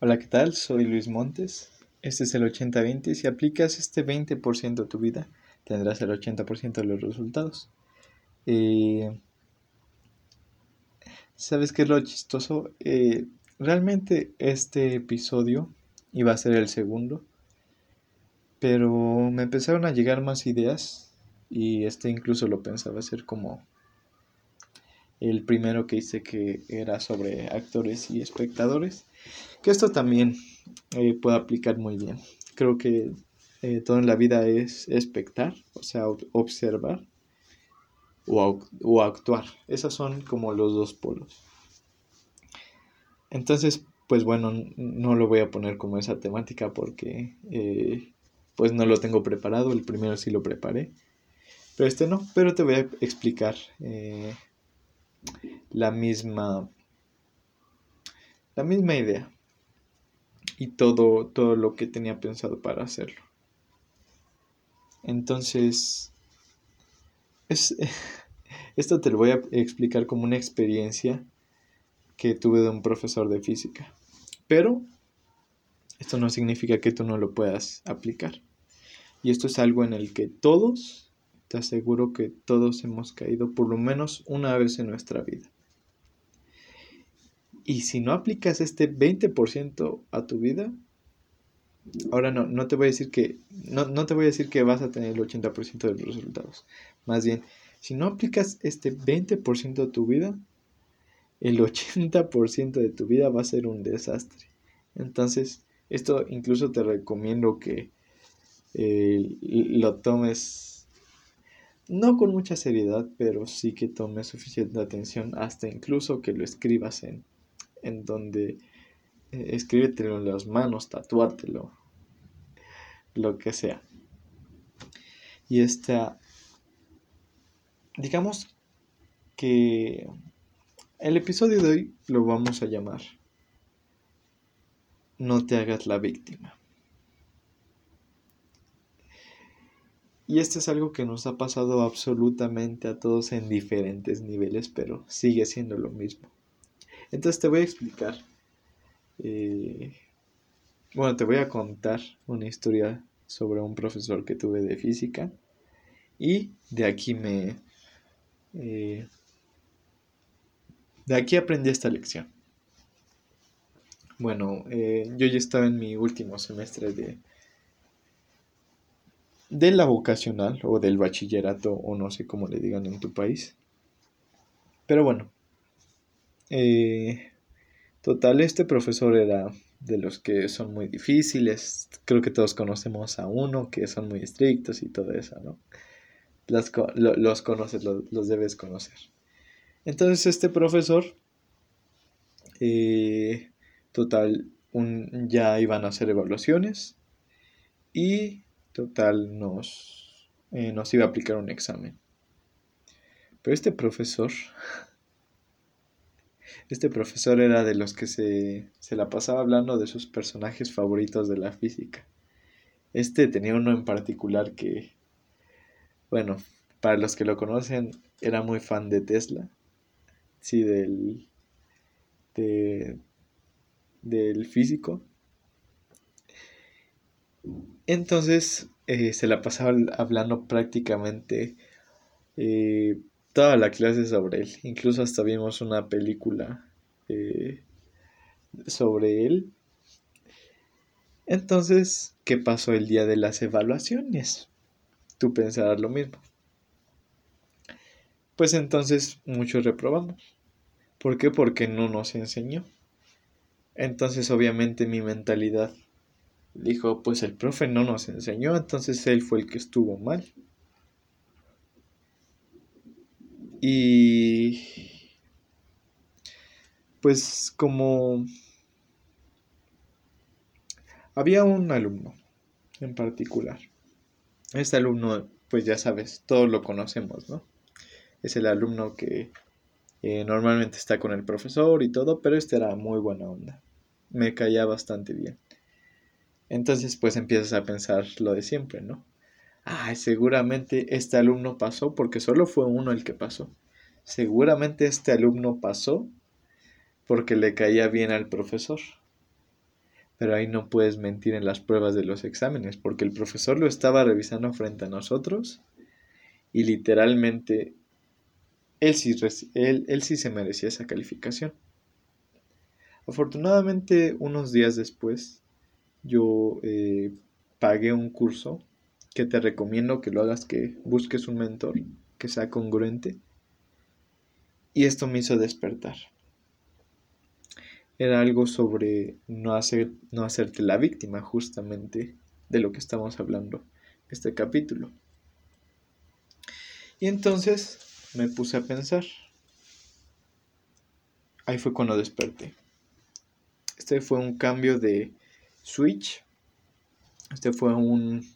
Hola, ¿qué tal? Soy Luis Montes. Este es el 80-20 si aplicas este 20% a tu vida, tendrás el 80% de los resultados. Eh, ¿Sabes qué es lo chistoso? Eh, realmente este episodio iba a ser el segundo, pero me empezaron a llegar más ideas y este incluso lo pensaba hacer como el primero que hice que era sobre actores y espectadores, que esto también eh, puede aplicar muy bien. Creo que eh, todo en la vida es espectar, o sea, observar o, o, actuar. Esos son como los dos polos. Entonces, pues bueno, no lo voy a poner como esa temática porque eh, pues no lo tengo preparado. El primero sí lo preparé. Pero este no, pero te voy a explicar la misma la misma idea y todo todo lo que tenía pensado para hacerlo. Entonces es, esto te lo voy a explicar como una experiencia que tuve de un profesor de física. Pero esto no significa que tú no lo puedas aplicar. Y esto es algo en el que todos te aseguro que todos hemos caído por lo menos una vez en nuestra vida. Y si no aplicas este 20% a tu vida, ahora no, no te voy a decir que, no, no te voy a decir que vas a tener el 80% de los resultados. Más bien, si no aplicas este 20% a tu vida, el 80% de tu vida va a ser un desastre. Entonces, esto incluso te recomiendo que eh, lo tomes no con mucha seriedad, pero sí que tome suficiente atención, hasta incluso que lo escribas en, en donde eh, escríbetelo en las manos, tatuártelo, lo que sea. Y esta, digamos que el episodio de hoy lo vamos a llamar No te hagas la víctima. Y esto es algo que nos ha pasado absolutamente a todos en diferentes niveles, pero sigue siendo lo mismo. Entonces te voy a explicar. Eh, bueno, te voy a contar una historia sobre un profesor que tuve de física. Y de aquí me... Eh, de aquí aprendí esta lección. Bueno, eh, yo ya estaba en mi último semestre de, de la vocacional o del bachillerato o no sé cómo le digan en tu país. Pero bueno, eh, total, este profesor era de los que son muy difíciles. Creo que todos conocemos a uno que son muy estrictos y todo eso, ¿no? Los, los conoces, los, debes conocer. Entonces este profesor, eh, total, un, ya iban a hacer evaluaciones y total nos, eh, nos iba a aplicar un examen. Pero este profesor, este profesor era de los que se, se la pasaba hablando de sus personajes favoritos de la física. Este tenía uno en particular que, bueno, para los que lo conocen, era muy fan de Tesla. Sí, del, de, del físico. Entonces eh, se la pasaba hablando prácticamente eh, toda la clase sobre él. Incluso hasta vimos una película eh, sobre él. Entonces, ¿qué pasó el día de las evaluaciones? Tú pensarás lo mismo. Pues entonces muchos reprobamos. ¿Por qué? Porque no nos enseñó. Entonces obviamente mi mentalidad dijo, pues el profe no nos enseñó, entonces él fue el que estuvo mal. Y pues como había un alumno en particular. Este alumno, pues ya sabes, todos lo conocemos, ¿no? Es el alumno que eh, normalmente está con el profesor y todo, pero este era muy buena onda. Me caía bastante bien. Entonces pues empiezas a pensar lo de siempre, ¿no? Ah, seguramente este alumno pasó porque solo fue uno el que pasó. Seguramente este alumno pasó porque le caía bien al profesor. pero ahí no puedes mentir en las pruebas de los exámenes, porque el profesor lo estaba revisando frente a nosotros y literalmente él sí, él, él sí se merecía esa calificación. Afortunadamente, unos días después, yo eh, pagué un curso que te recomiendo que lo hagas, que busques un mentor que sea congruente. Y esto me hizo despertar. Era algo sobre no, hacer, no hacerte la víctima justamente de lo que estamos hablando este capítulo. Y entonces me puse a pensar. Ahí fue cuando desperté. Este fue un cambio de switch. Este fue un,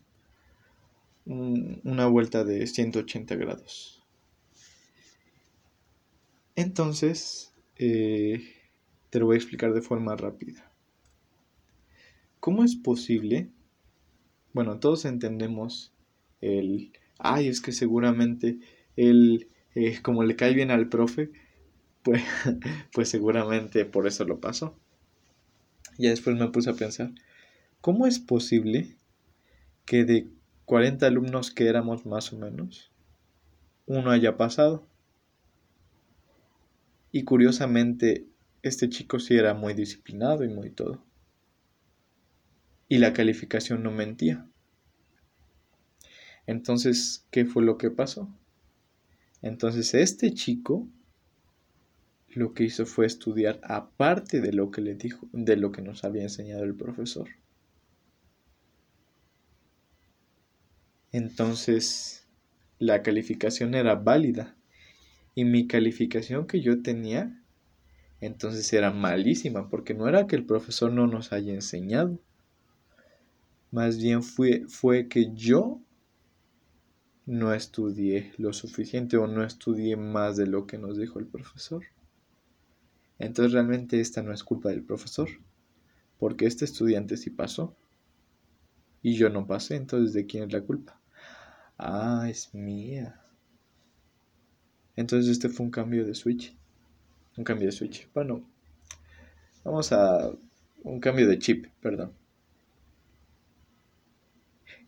una vuelta de 180 grados. Entonces, eh, te lo voy a explicar de forma rápida. ¿Cómo es posible? Bueno, todos entendemos el, ay, es que seguramente él, eh, como le cae bien al profe, pues, pues seguramente por eso lo pasó. Y después me puse a pensar, ¿cómo es posible que de 40 alumnos que éramos más o menos, uno haya pasado? Y curiosamente, este chico sí era muy disciplinado y muy todo. Y la calificación no mentía. Entonces, ¿qué fue lo que pasó? Entonces, este chico lo que hizo fue estudiar aparte de lo que le dijo, de lo que nos había enseñado el profesor. Entonces, la calificación era válida y mi calificación que yo tenía entonces era malísima porque no era que el profesor no nos haya enseñado. Más bien fue, fue que yo no estudié lo suficiente o no estudié más de lo que nos dijo el profesor. Entonces realmente esta no es culpa del profesor, porque este estudiante sí pasó y yo no pasé, entonces ¿de quién es la culpa? Ah, es mía. Entonces este fue un cambio de switch. Un cambio de switch. Bueno, vamos a un cambio de chip, perdón.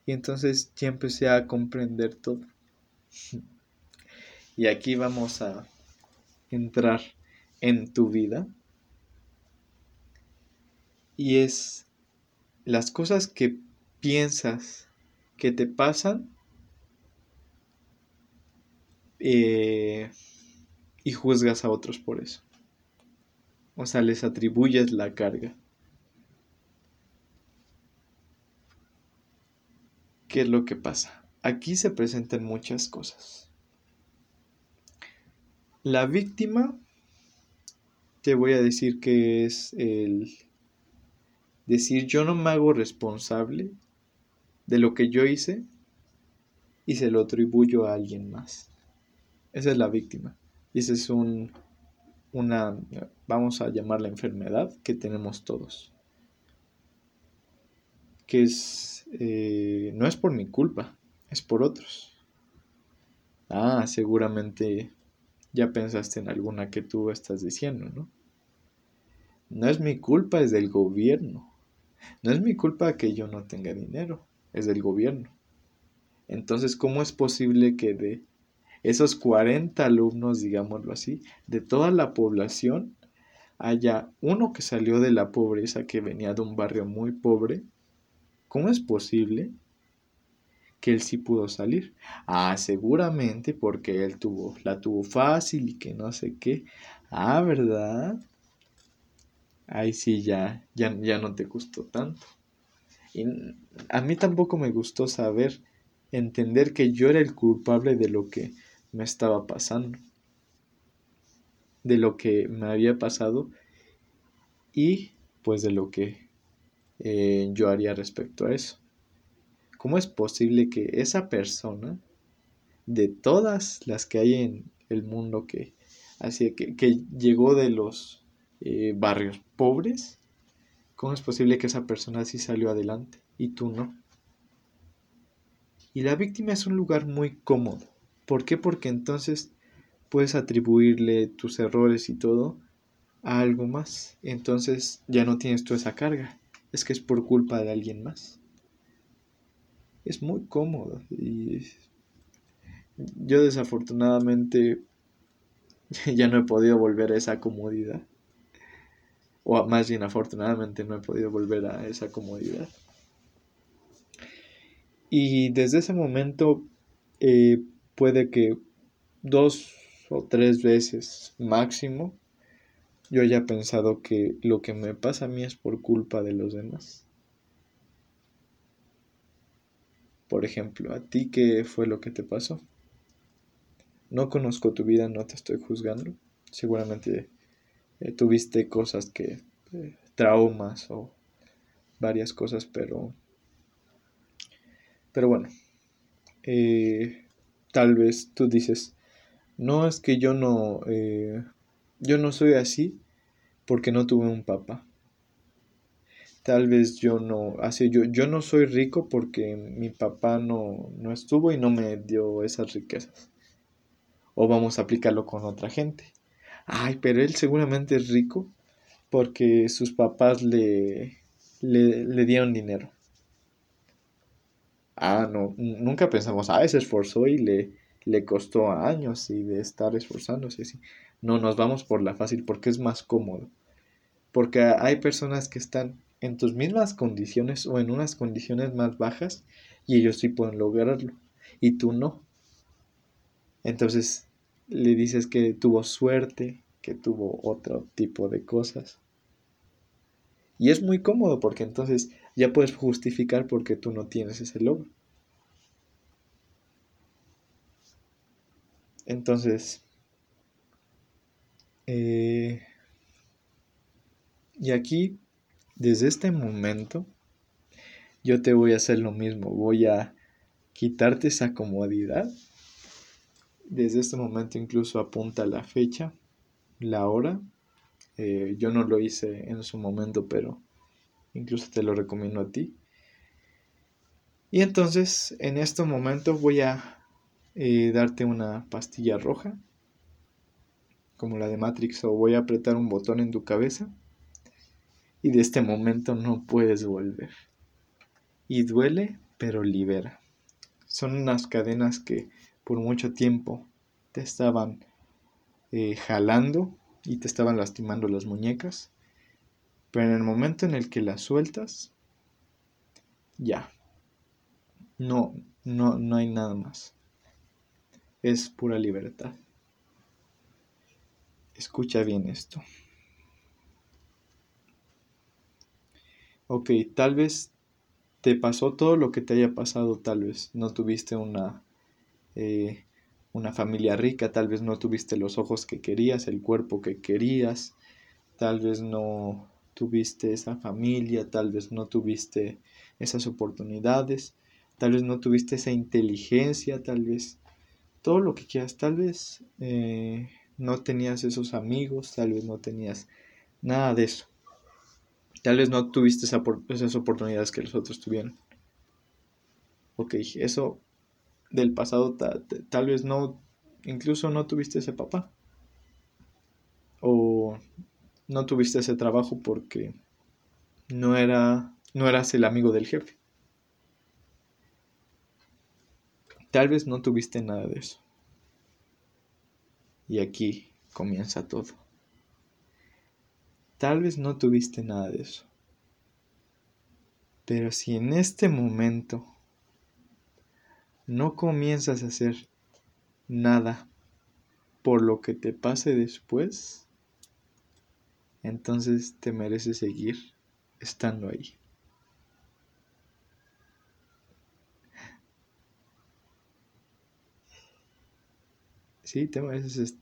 Y entonces ya empecé a comprender todo. y aquí vamos a entrar en tu vida y es las cosas que piensas que te pasan eh, y juzgas a otros por eso. O sea, les atribuyes la carga. ¿Qué es lo que pasa? Aquí se presentan muchas cosas. La víctima te voy a decir que es el decir yo no me hago responsable de lo que yo hice y se lo atribuyo a alguien más. Esa es la víctima. Y esa es un, una, vamos a llamarla enfermedad que tenemos todos. Que es, eh, no es por mi culpa, es por otros. Ah, seguramente ya pensaste en alguna que tú estás diciendo, ¿no? No es mi culpa, es del gobierno. No es mi culpa que yo no tenga dinero, es del gobierno. Entonces, ¿cómo es posible que de esos 40 alumnos, digámoslo así, de toda la población, haya uno que salió de la pobreza, que venía de un barrio muy pobre? ¿Cómo es posible que él sí pudo salir. Ah, seguramente porque él tuvo, la tuvo fácil y que no sé qué. Ah, ¿verdad? Ahí sí ya, ya, ya no te gustó tanto. Y a mí tampoco me gustó saber, entender que yo era el culpable de lo que me estaba pasando, de lo que me había pasado y pues de lo que eh, yo haría respecto a eso. ¿Cómo es posible que esa persona, de todas las que hay en el mundo que, así que, que llegó de los eh, barrios pobres, cómo es posible que esa persona sí salió adelante y tú no? Y la víctima es un lugar muy cómodo. ¿Por qué? Porque entonces puedes atribuirle tus errores y todo a algo más. Entonces ya no tienes tú esa carga. es que es por culpa de alguien más. Es muy cómodo y yo desafortunadamente ya no he podido volver a esa comodidad. O más bien afortunadamente no he podido volver a esa comodidad. Y desde ese momento eh, puede que dos o tres veces máximo yo haya pensado que lo que me pasa a mí es por culpa de los demás. Por ejemplo, ¿a ti qué fue lo que te pasó? No conozco tu vida, no te estoy juzgando. Seguramente eh, tuviste cosas que, eh, traumas o varias cosas, pero, pero bueno, eh, tal vez tú dices, no es que yo no, yo no soy así porque no tuve un papá. Tal vez yo no, así yo, yo no soy rico porque mi papá no, no estuvo y no me dio esas riquezas o vamos a aplicarlo con otra gente. Ay, pero él seguramente es rico porque sus papás le, le, dieron dinero. Ah, no, nunca pensamos, ah, se esforzó y le, le costó años y de estar esforzándose. así. No, nos vamos por la fácil porque es más cómodo. Porque hay personas que están en tus mismas condiciones o en unas condiciones más bajas y ellos sí pueden lograrlo y tú no. Entonces le dices que tuvo suerte, que tuvo otro tipo de cosas. Y es muy cómodo porque entonces ya puedes justificar porque tú no tienes ese logro. Entonces, eh, y aquí, desde este momento, yo te voy a hacer lo mismo. Voy a quitarte esa comodidad desde este momento incluso apunta la fecha, la hora. Eh, yo no lo hice en su momento, pero incluso te lo recomiendo a ti. Y entonces en este momento voy a eh, darte una pastilla roja, como la de Matrix, o voy a apretar un botón en tu cabeza. Y de este momento no puedes volver. Y duele, pero libera. Son unas cadenas que por mucho tiempo te estaban eh, jalando y te estaban lastimando las muñecas. Pero en el momento en el que las sueltas, ya. No, no, no hay nada más. Es pura libertad. Escucha bien esto. Ok, tal vez te pasó todo lo que te haya pasado, tal vez no tuviste una eh, una familia rica, tal vez no tuviste los ojos que querías, el cuerpo que querías, tal vez no tuviste esa familia, tal vez no tuviste esas oportunidades, tal vez no tuviste esa inteligencia, tal vez todo lo que quieras, tal vez eh, no tenías esos amigos, tal vez no tenías nada de eso. Tal vez no tuviste esas oportunidades que los otros tuvieron. Ok, eso del pasado tal vez no, incluso no tuviste ese papá. O no tuviste ese trabajo porque no era no eras el amigo del jefe. Tal vez no tuviste nada de eso. Y aquí comienza todo. Tal vez no tuviste nada de eso. Pero si en este momento no comienzas a hacer nada por lo que te pase después, entonces te mereces seguir estando ahí. Sí, te mereces,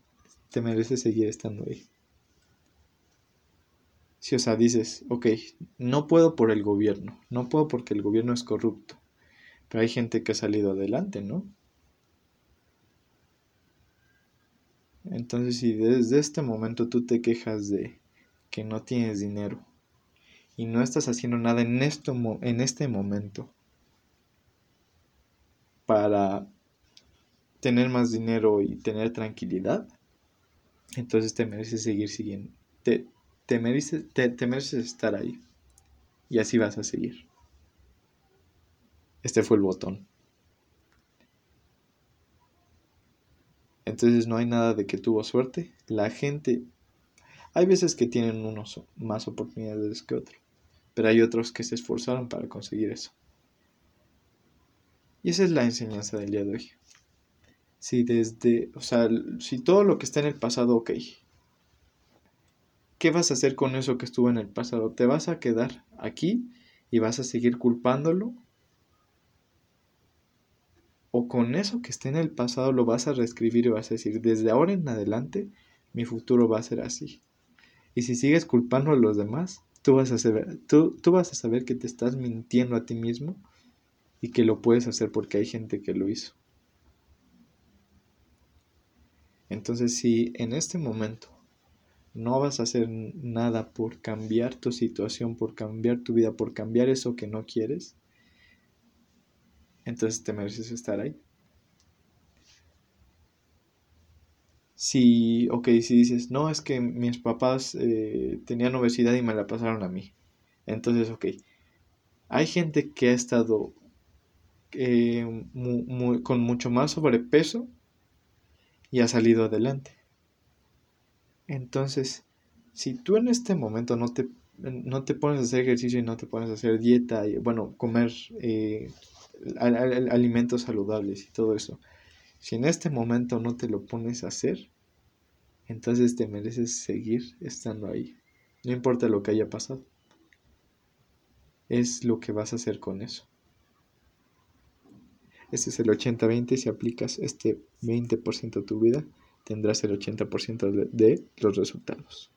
te mereces seguir estando ahí. O sea, dices, ok, no puedo por el gobierno, no puedo porque el gobierno es corrupto, pero hay gente que ha salido adelante, ¿no? Entonces, si desde este momento tú te quejas de que no tienes dinero y no estás haciendo nada en, este momento para tener más dinero y tener tranquilidad, entonces te mereces seguir siguiendo. Te, mereces, estar ahí. y así vas a seguir. Este fue el botón. Entonces no hay nada de que tuvo suerte. La gente, hay veces que tienen unos más oportunidades que otros, pero hay otros que se esforzaron para conseguir eso. Y esa es la enseñanza del día de hoy. Si desde, o sea, si todo lo que está en el pasado, ok. ¿Qué vas a hacer con eso que estuvo en el pasado? ¿Te vas a quedar aquí y vas a seguir culpándolo? ¿O con eso que está en el pasado lo vas a reescribir y vas a decir, desde ahora en adelante, mi futuro va a ser así? Y si sigues culpando a los demás, tú vas a saber, tú, tú vas a saber que te estás mintiendo a ti mismo y que lo puedes hacer porque hay gente que lo hizo. Entonces, si en este momento no vas a hacer nada por cambiar tu situación, por cambiar tu vida, por cambiar eso que no quieres, entonces te mereces estar ahí. Si, ok, si dices, no, es que mis papás eh, tenían obesidad y me la pasaron a mí. Entonces, ok, hay gente que ha estado eh, con mucho más sobrepeso y ha salido adelante. Entonces, si tú en este momento no te, no te pones a hacer ejercicio y no te pones a hacer dieta y, bueno, comer eh, alimentos saludables y todo eso, si en este momento no te lo pones a hacer, entonces te mereces seguir estando ahí. No importa lo que haya pasado. Es lo que vas a hacer con eso. Este es el 80-20. Si aplicas este 20% a tu vida, tendrás el 80% de, de los resultados.